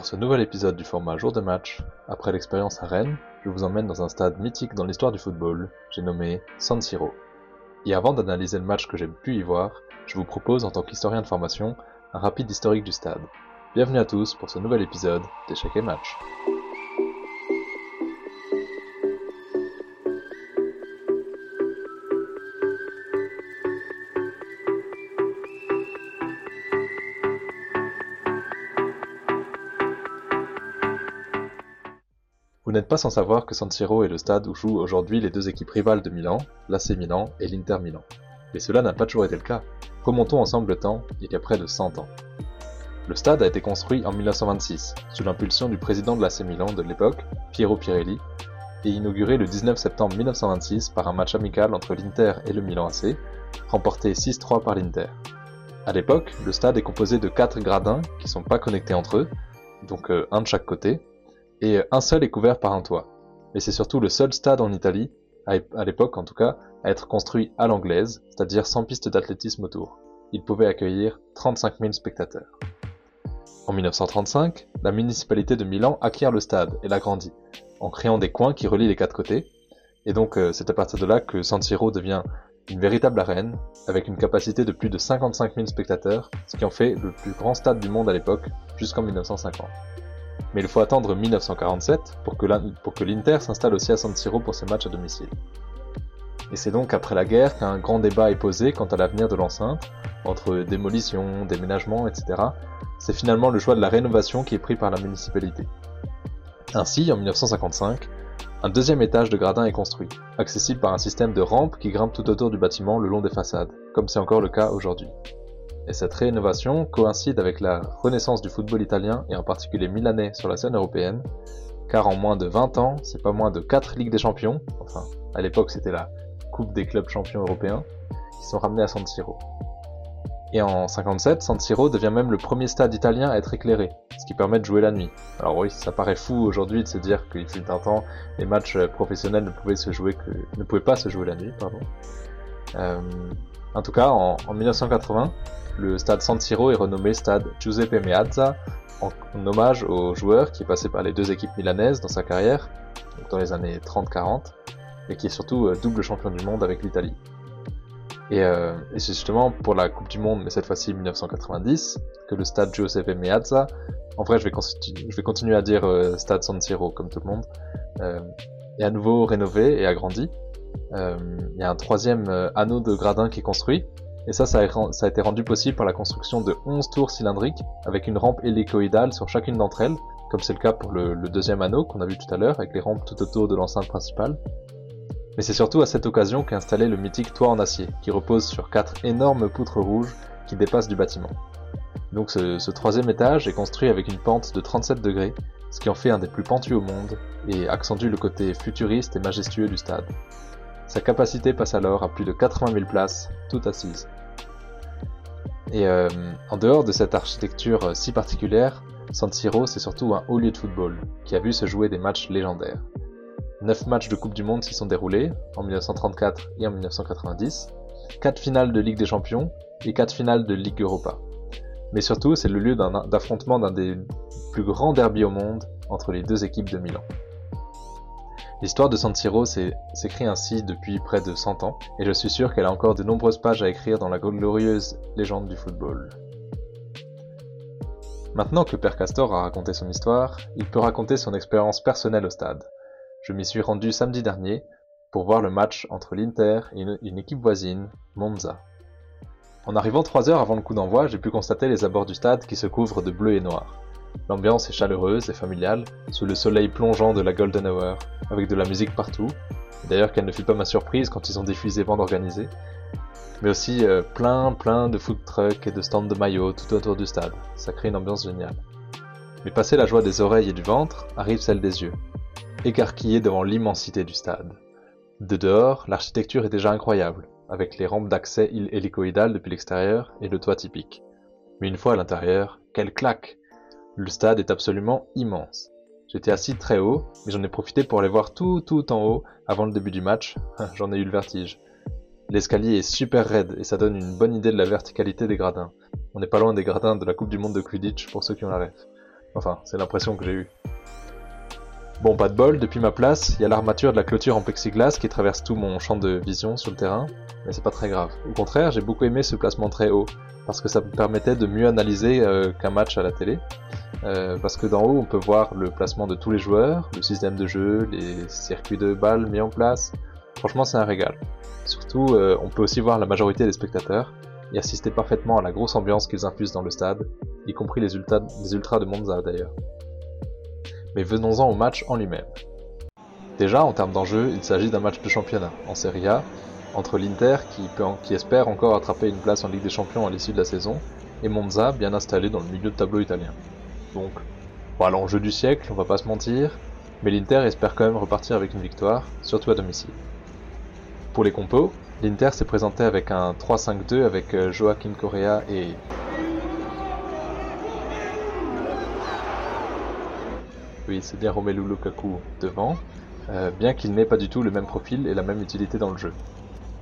Pour ce nouvel épisode du format jour de match, après l'expérience à Rennes, je vous emmène dans un stade mythique dans l'histoire du football, j'ai nommé San Siro. Et avant d'analyser le match que j'ai pu y voir, je vous propose en tant qu'historien de formation un rapide historique du stade. Bienvenue à tous pour ce nouvel épisode d'Échec et Match. Vous n'êtes pas sans savoir que San Siro est le stade où jouent aujourd'hui les deux équipes rivales de Milan, l'AC Milan et l'Inter Milan. Mais cela n'a pas toujours été le cas. Remontons ensemble le temps, il y a près de 100 ans. Le stade a été construit en 1926, sous l'impulsion du président de l'AC Milan de l'époque, Piero Pirelli, et inauguré le 19 septembre 1926 par un match amical entre l'Inter et le Milan AC, remporté 6-3 par l'Inter. À l'époque, le stade est composé de 4 gradins qui sont pas connectés entre eux, donc euh, un de chaque côté, et un seul est couvert par un toit. Mais c'est surtout le seul stade en Italie, à l'époque en tout cas, à être construit à l'anglaise, c'est-à-dire sans piste d'athlétisme autour. Il pouvait accueillir 35 000 spectateurs. En 1935, la municipalité de Milan acquiert le stade et l'agrandit, en créant des coins qui relient les quatre côtés, et donc euh, c'est à partir de là que San Siro devient une véritable arène, avec une capacité de plus de 55 000 spectateurs, ce qui en fait le plus grand stade du monde à l'époque, jusqu'en 1950 mais il faut attendre 1947 pour que l'Inter s'installe aussi à San Siro pour ses matchs à domicile. Et c'est donc après la guerre qu'un grand débat est posé quant à l'avenir de l'enceinte, entre démolition, déménagement, etc. C'est finalement le choix de la rénovation qui est pris par la municipalité. Ainsi, en 1955, un deuxième étage de gradin est construit, accessible par un système de rampes qui grimpe tout autour du bâtiment le long des façades, comme c'est encore le cas aujourd'hui. Et cette rénovation coïncide avec la renaissance du football italien et en particulier milanais sur la scène européenne, car en moins de 20 ans, c'est pas moins de 4 Ligues des Champions, enfin à l'époque c'était la Coupe des clubs champions européens, qui sont ramenés à San Siro. Et en 57, San Siro devient même le premier stade italien à être éclairé, ce qui permet de jouer la nuit. Alors oui, ça paraît fou aujourd'hui de se dire qu'il fut un temps, les matchs professionnels ne pouvaient, se jouer que, ne pouvaient pas se jouer la nuit. Pardon. Euh, en tout cas, en, en 1980, le stade San Siro est renommé stade Giuseppe Meazza en, hommage au joueur qui est passé par les deux équipes milanaises dans sa carrière, dans les années 30-40, et qui est surtout euh, double champion du monde avec l'Italie. Euh, et, c'est justement pour la Coupe du Monde, mais cette fois-ci 1990, que le stade Giuseppe Meazza, en vrai je vais, je vais continuer à dire euh, stade San Siro comme tout le monde, est à nouveau rénové et agrandi. Il y a un troisième anneau de gradin qui est construit, et ça, ça a, été rendu possible par la construction de 11 tours cylindriques avec une rampe hélicoïdale sur chacune d'entre elles, comme c'est le cas pour le, deuxième anneau qu'on a vu tout à l'heure, avec les rampes tout autour de l'enceinte principale. Mais c'est surtout à cette occasion qu'est installé le mythique toit en acier, qui repose sur quatre énormes poutres rouges qui dépassent du bâtiment. Donc ce, ce troisième étage est construit avec une pente de 37 degrés, ce qui en fait un des plus pentus au monde, et accentue le côté futuriste et majestueux du stade. Sa capacité passe alors à plus de 80 000 places, toutes assises. Et euh, en dehors de cette architecture euh, si particulière, San Siro c'est surtout un haut lieu de football, qui a vu se jouer des matchs légendaires. Neuf matchs de Coupe du Monde s'y sont déroulés, en 1934 et en 1990, quatre finales de Ligue des Champions et quatre finales de Ligue Europa. Mais surtout, c'est le lieu d'affrontement d'un des plus grands derbys au monde entre les deux équipes de Milan. L'histoire de San Siro s'écrit ainsi depuis près de 100 ans, et je suis sûr qu'elle a encore de nombreuses pages à écrire dans la glorieuse légende du football. Maintenant que Père Castor a raconté son histoire, il peut raconter son expérience personnelle au stade. Je m'y suis rendu samedi dernier pour voir le match entre l'Inter et une, équipe voisine, Monza. En arrivant 3 heures avant le coup d'envoi, j'ai pu constater les abords du stade qui se couvrent de bleu et noir. L'ambiance est chaleureuse et familiale, sous le soleil plongeant de la Golden Hour, avec de la musique partout. D'ailleurs, quelle ne fut pas ma surprise quand ils ont diffusé Bande Organisée. Mais aussi euh, plein, plein de food trucks et de stands de maillots tout autour du stade. Ça crée une ambiance géniale. Mais passé la joie des oreilles et du ventre, arrive celle des yeux, écarquillée devant l'immensité du stade. De dehors, l'architecture est déjà incroyable, avec les rampes d'accès hélicoïdales depuis l'extérieur et le toit typique. Mais une fois à l'intérieur, quelle claque le stade est absolument immense. J'étais assis très haut, mais j'en ai profité pour aller voir tout tout en haut avant le début du match. j'en ai eu le vertige. L'escalier est super raide et ça donne une bonne idée de la verticalité des gradins. On n'est pas loin des gradins de la Coupe du Monde de Quidditch pour ceux qui ont la ref. Enfin, c'est l'impression que j'ai eue. Bon, pas de bol, depuis ma place, il y a l'armature de la clôture en plexiglas qui traverse tout mon champ de vision sur le terrain, mais c'est pas très grave. Au contraire, j'ai beaucoup aimé ce placement très haut, parce que ça me permettait de mieux analyser euh, qu'un match à la télé. Euh, parce que d'en haut, on peut voir le placement de tous les joueurs, le système de jeu, les circuits de balles mis en place. Franchement, c'est un régal. Surtout, euh, on peut aussi voir la majorité des spectateurs et assister parfaitement à la grosse ambiance qu'ils infusent dans le stade, y compris les, ultras, les ultras de Monza d'ailleurs. Mais venons-en au match en lui-même. Déjà, en termes d'enjeu, il s'agit d'un match de championnat en Serie A entre l'Inter qui, espère encore attraper une place en Ligue des Champions à l'issue de la saison et Monza bien installé dans le milieu de tableau italien. Donc, voilà l'enjeu du siècle, on va pas se mentir, mais l'Inter espère quand même repartir avec une victoire, surtout à domicile. Pour les compos, l'Inter s'est présenté avec un 3-5-2 avec euh, Joaquin Correa et oui, c'est bien Romelu Lukaku devant, euh, bien qu'il n'ait pas du tout le même profil et la même utilité dans le jeu.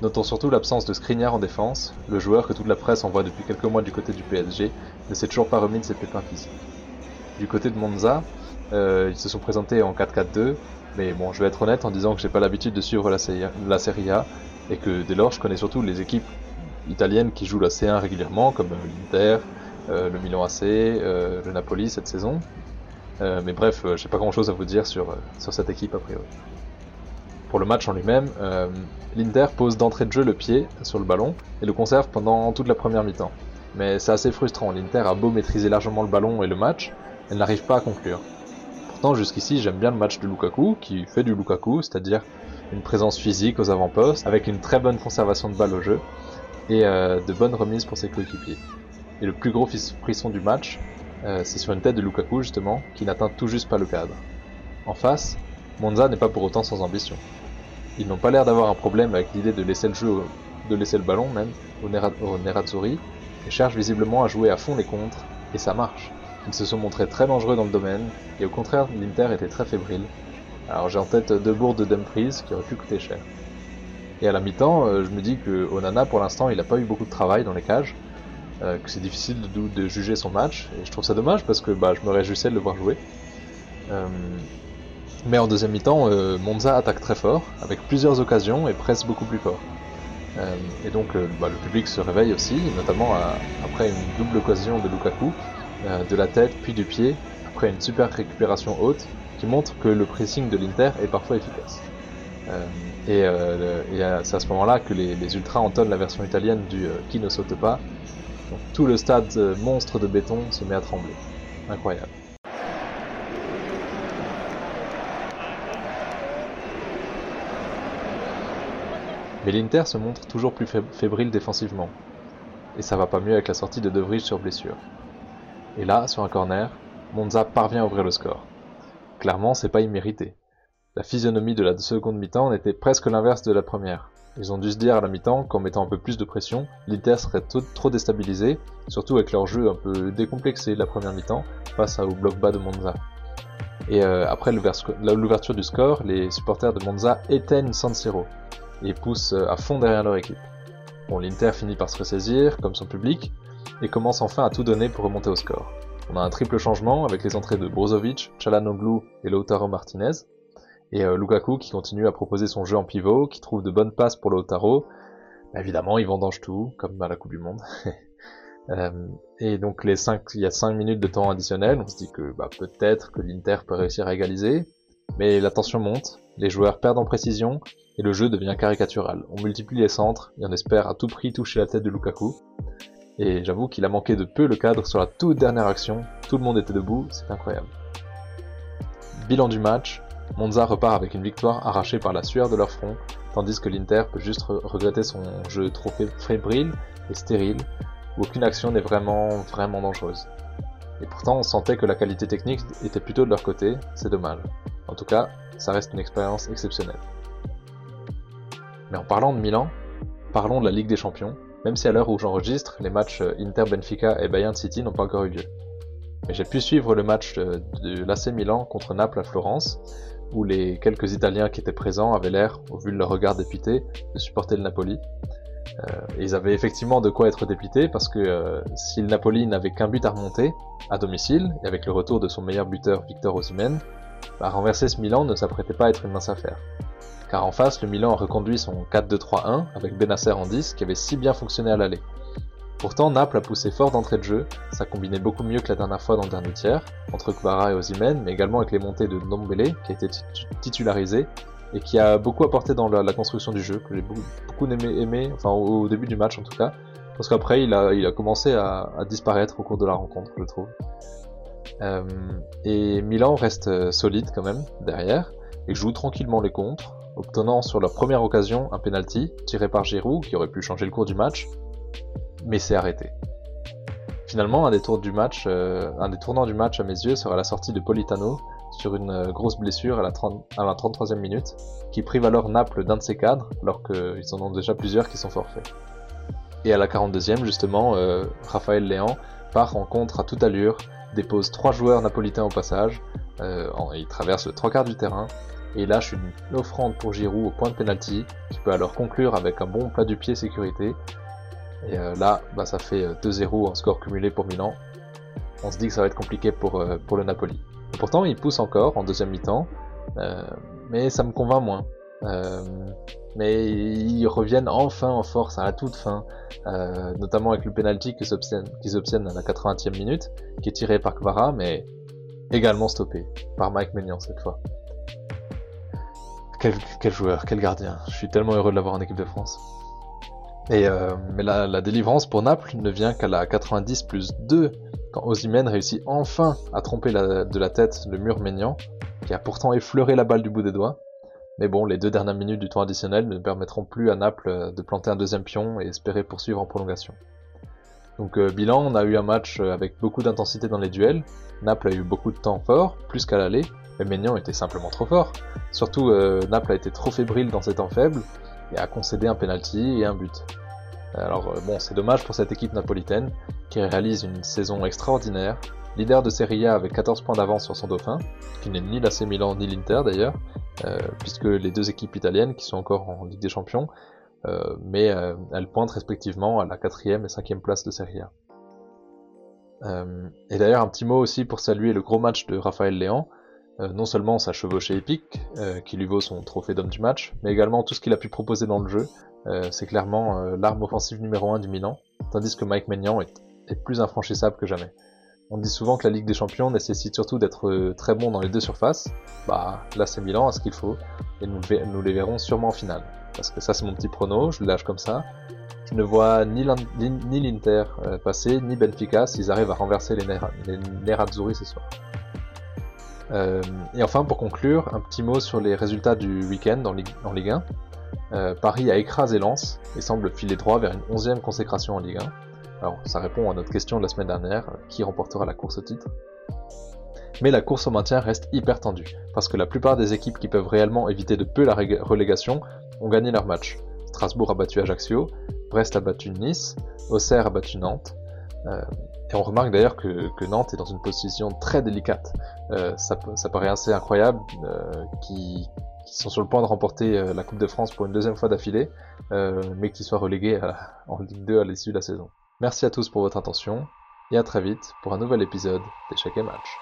Notons surtout l'absence de Skriniar en défense, le joueur que toute la presse envoie depuis quelques mois du côté du PSG ne s'est toujours pas remis de ses pépins physiques. Du côté de Monza, euh, ils se sont présentés en 4-4-2, mais bon, je vais être honnête en disant que j'ai pas l'habitude de suivre la, Serie A, et que dès lors je connais surtout les équipes italiennes qui jouent la C1 régulièrement, comme l'Inter, euh, le Milan AC, le Napoli cette saison, euh, mais bref, euh, j'ai pas grand chose à vous dire sur, euh, sur cette équipe a priori. Pour le match en lui-même, l'Inter pose d'entrée de jeu le pied sur le ballon et le conserve pendant toute la première mi-temps. Mais c'est assez frustrant, l'Inter a beau maîtriser largement le ballon et le match, elle n'arrive pas à conclure. Pourtant jusqu'ici j'aime bien le match de Lukaku, qui fait du Lukaku, c'est-à-dire une présence physique aux avant-postes, avec une très bonne conservation de balle au jeu, et de bonnes remises pour ses coéquipiers. Et le plus gros frisson du match, euh, c'est sur une tête de Lukaku justement, qui n'atteint tout juste pas le cadre. En face, Monza n'est pas pour autant sans ambition. Ils n'ont pas l'air d'avoir un problème avec l'idée de laisser le jeu, de laisser le ballon même, au, Nerazzurri, et cherchent visiblement à jouer à fond les contres, et ça marche. Ils se sont montrés très dangereux dans le domaine, et au contraire, l'Inter était très fébrile. Alors j'ai en tête deux bourdes de Dumfries qui auraient pu coûter cher. Et à la mi-temps, euh, je me dis que Onana pour l'instant il n'a pas eu beaucoup de travail dans les cages, euh, que c'est difficile de, juger son match. Et je trouve ça dommage parce que bah, je me réjouissais de le voir jouer. Euh, mais en deuxième mi-temps, euh, Monza attaque très fort, avec plusieurs occasions et presse beaucoup plus fort. et donc bah, le public se réveille aussi, notamment après une double occasion de Lukaku, de la tête puis du pied, après une super récupération haute, qui montre que le pressing de l'Inter est parfois efficace. et, c'est à ce moment-là que les, ultras entonnent la version italienne du qui ne saute pas, tout le stade euh, monstre de béton se met à trembler. Incroyable. Mais l'Inter se montre toujours plus fébrile défensivement. Et ça va pas mieux avec la sortie de De sur blessure. Et là, sur un corner, Monza parvient à ouvrir le score. Clairement, c'est pas immérité. La physionomie de la seconde mi-temps était presque l'inverse de la première. Ils ont dû se dire à la mi-temps qu'en mettant un peu plus de pression, l'Inter serait trop déstabilisé, surtout avec leur jeu un peu décomplexé la première mi-temps face au bloc bas de Monza. Et euh, après l'ouverture du score, les supporters de Monza éteignent San Siro et poussent euh, à fond derrière leur équipe. Bon, l'Inter finit par se ressaisir, comme son public, et commence enfin à tout donner pour remonter au score. On a un triple changement avec les entrées de Brozovic, Chalanoglu et Lautaro Martinez, et euh, Lukaku qui continue à proposer son jeu en pivot, qui trouve de bonnes passes pour Lautaro. Bah, évidemment, il vendange tout, comme à la Coupe du Monde. euh, et donc les 5, il y a 5 minutes de temps additionnel, on se dit que bah, peut-être que l'Inter peut réussir à égaliser, mais la tension monte, les joueurs perdent en précision, et le jeu devient caricatural. On multiplie les centres, et on espère à tout prix toucher la tête de Lukaku. Et j'avoue qu'il a manqué de peu le cadre sur la toute dernière action, tout le monde était debout, c'est incroyable. Bilan du match, Monza repart avec une victoire arrachée par la sueur de leur front, tandis que l'Inter peut juste regretter son jeu trop fébrile et stérile, où aucune action n'est vraiment, vraiment dangereuse. Et pourtant, on sentait que la qualité technique était plutôt de leur côté, c'est dommage. En tout cas, ça reste une expérience exceptionnelle. Mais en parlant de Milan, parlons de la Ligue des Champions, même si à l'heure où j'enregistre, les matchs Inter-Benfica et Bayern City n'ont pas encore eu lieu. Mais j'ai pu suivre le match de l'AC Milan contre Naples à Florence, où les quelques Italiens qui étaient présents avaient l'air, au vu de leur regard dépité, de supporter le Napoli. ils avaient effectivement de quoi être dépités parce que si le Napoli n'avait qu'un but à remonter à domicile et avec le retour de son meilleur buteur Victor Osimhen, bah, renverser ce Milan ne s'apprêtait pas à être une mince affaire. Car en face, le Milan reconduit son 4-2-3-1 avec Benacer en 10 qui avait si bien fonctionné à l'aller. Pourtant, Naples a poussé fort d'entrée de jeu, ça combinait beaucoup mieux que la dernière fois dans le dernier tiers, entre Kvara et Osimhen, mais également avec les montées de Ndombele, qui a été titularisé, et qui a beaucoup apporté dans la, construction du jeu, que j'ai beaucoup, aimé, enfin au, début du match en tout cas, parce qu'après il a, commencé à, disparaître au cours de la rencontre, je trouve. Euh, et Milan reste euh, solide quand même, derrière, et joue tranquillement les contres, obtenant sur leur première occasion un penalty tiré par Giroud, qui aurait pu changer le cours du match, mais c'est arrêté. Finalement, euh, un des tournants du match à mes yeux sera la sortie de Politano sur une euh, grosse blessure à la, 30, à la 33e minute, qui prive alors Naples d'un de ses cadres, alors qu'ils en ont déjà plusieurs qui sont forfaits. Et à la 42e, justement, euh, Raphaël Léan part en contre à toute allure, dépose trois joueurs napolitains au passage, il traverse le trois quarts du terrain, et lâche une offrande pour Giroud au point de penalty, qui peut alors conclure avec un bon plat du pied sécurité, et euh, là, bah, ça fait 2-0 euh, en score cumulé pour Milan. On se dit que ça va être compliqué pour, euh, pour le Napoli. pourtant, il pousse encore en deuxième mi-temps, mais ça me convainc moins. mais ils reviennent enfin en force à la toute fin, notamment avec le penalty qu'ils obtiennent, à la 80e minute, qui est tiré par Kvara, mais également stoppé par Mike Maignan cette fois. Quel, quel joueur, quel gardien. Je suis tellement heureux de l'avoir en équipe de France. Euh, mais la, délivrance pour Naples ne vient qu'à la 90 plus 2, quand Osimhen réussit enfin à tromper de la tête le mur Maignan, qui a pourtant effleuré la balle du bout des doigts. Mais bon, les deux dernières minutes du temps additionnel ne permettront plus à Naples euh, de planter un deuxième pion et espérer poursuivre en prolongation. Donc euh, bilan, on a eu un match euh, avec beaucoup d'intensité dans les duels. Naples a eu beaucoup de temps fort, plus qu'à l'aller, mais Maignan était simplement trop fort. Surtout, Naples a été trop fébrile dans ses temps faibles, et a concédé un penalty et un but. Alors euh, bon, c'est dommage pour cette équipe napolitaine qui réalise une saison extraordinaire, leader de Serie A avec 14 points d'avance sur son dauphin, qui n'est ni l'AC Milan ni l'Inter d'ailleurs, euh, puisque les deux équipes italiennes qui sont encore en Ligue des Champions, euh, mais elles pointent respectivement à la 4ème et 5ème place de Serie A. et d'ailleurs un petit mot aussi pour saluer le gros match de Raphaël Léan, non seulement sa chevauchée épique, qui lui vaut son trophée d'homme du match, mais également tout ce qu'il a pu proposer dans le jeu, euh, c'est clairement euh, l'arme offensive numéro 1 du Milan, tandis que Mike Maignan est, plus infranchissable que jamais. On dit souvent que la Ligue des Champions nécessite surtout d'être euh, très bon dans les deux surfaces. Bah là c'est Milan à ce qu'il faut, et nous, nous, les verrons sûrement en finale. Parce que ça c'est mon petit prono, je le lâche comme ça. Je ne vois ni l'Inter passer, ni Benfica s'ils arrivent à renverser les, Nerazzurri ce soir. Et enfin pour conclure, un petit mot sur les résultats du week-end en Ligue 1. Euh, Paris a écrasé Lens et semble filer droit vers une onzième consécration en Ligue 1. Alors ça répond à notre question de la semaine dernière, euh, qui remportera la course au titre? Mais la course au maintien reste hyper tendue, parce que la plupart des équipes qui peuvent réellement éviter de peu la relégation ont gagné leur match. Strasbourg a battu Ajaccio, Brest a battu Nice, Auxerre a battu Nantes, euh, et on remarque d'ailleurs que, Nantes est dans une position très délicate. ça, ça, paraît assez incroyable, qui, qui sont sur le point de remporter euh, la Coupe de France pour une deuxième fois d'affilée, euh, mais qui soient relégués en Ligue 2 à l'issue de la saison. Merci à tous pour votre attention, et à très vite pour un nouvel épisode d'Échecs et Match.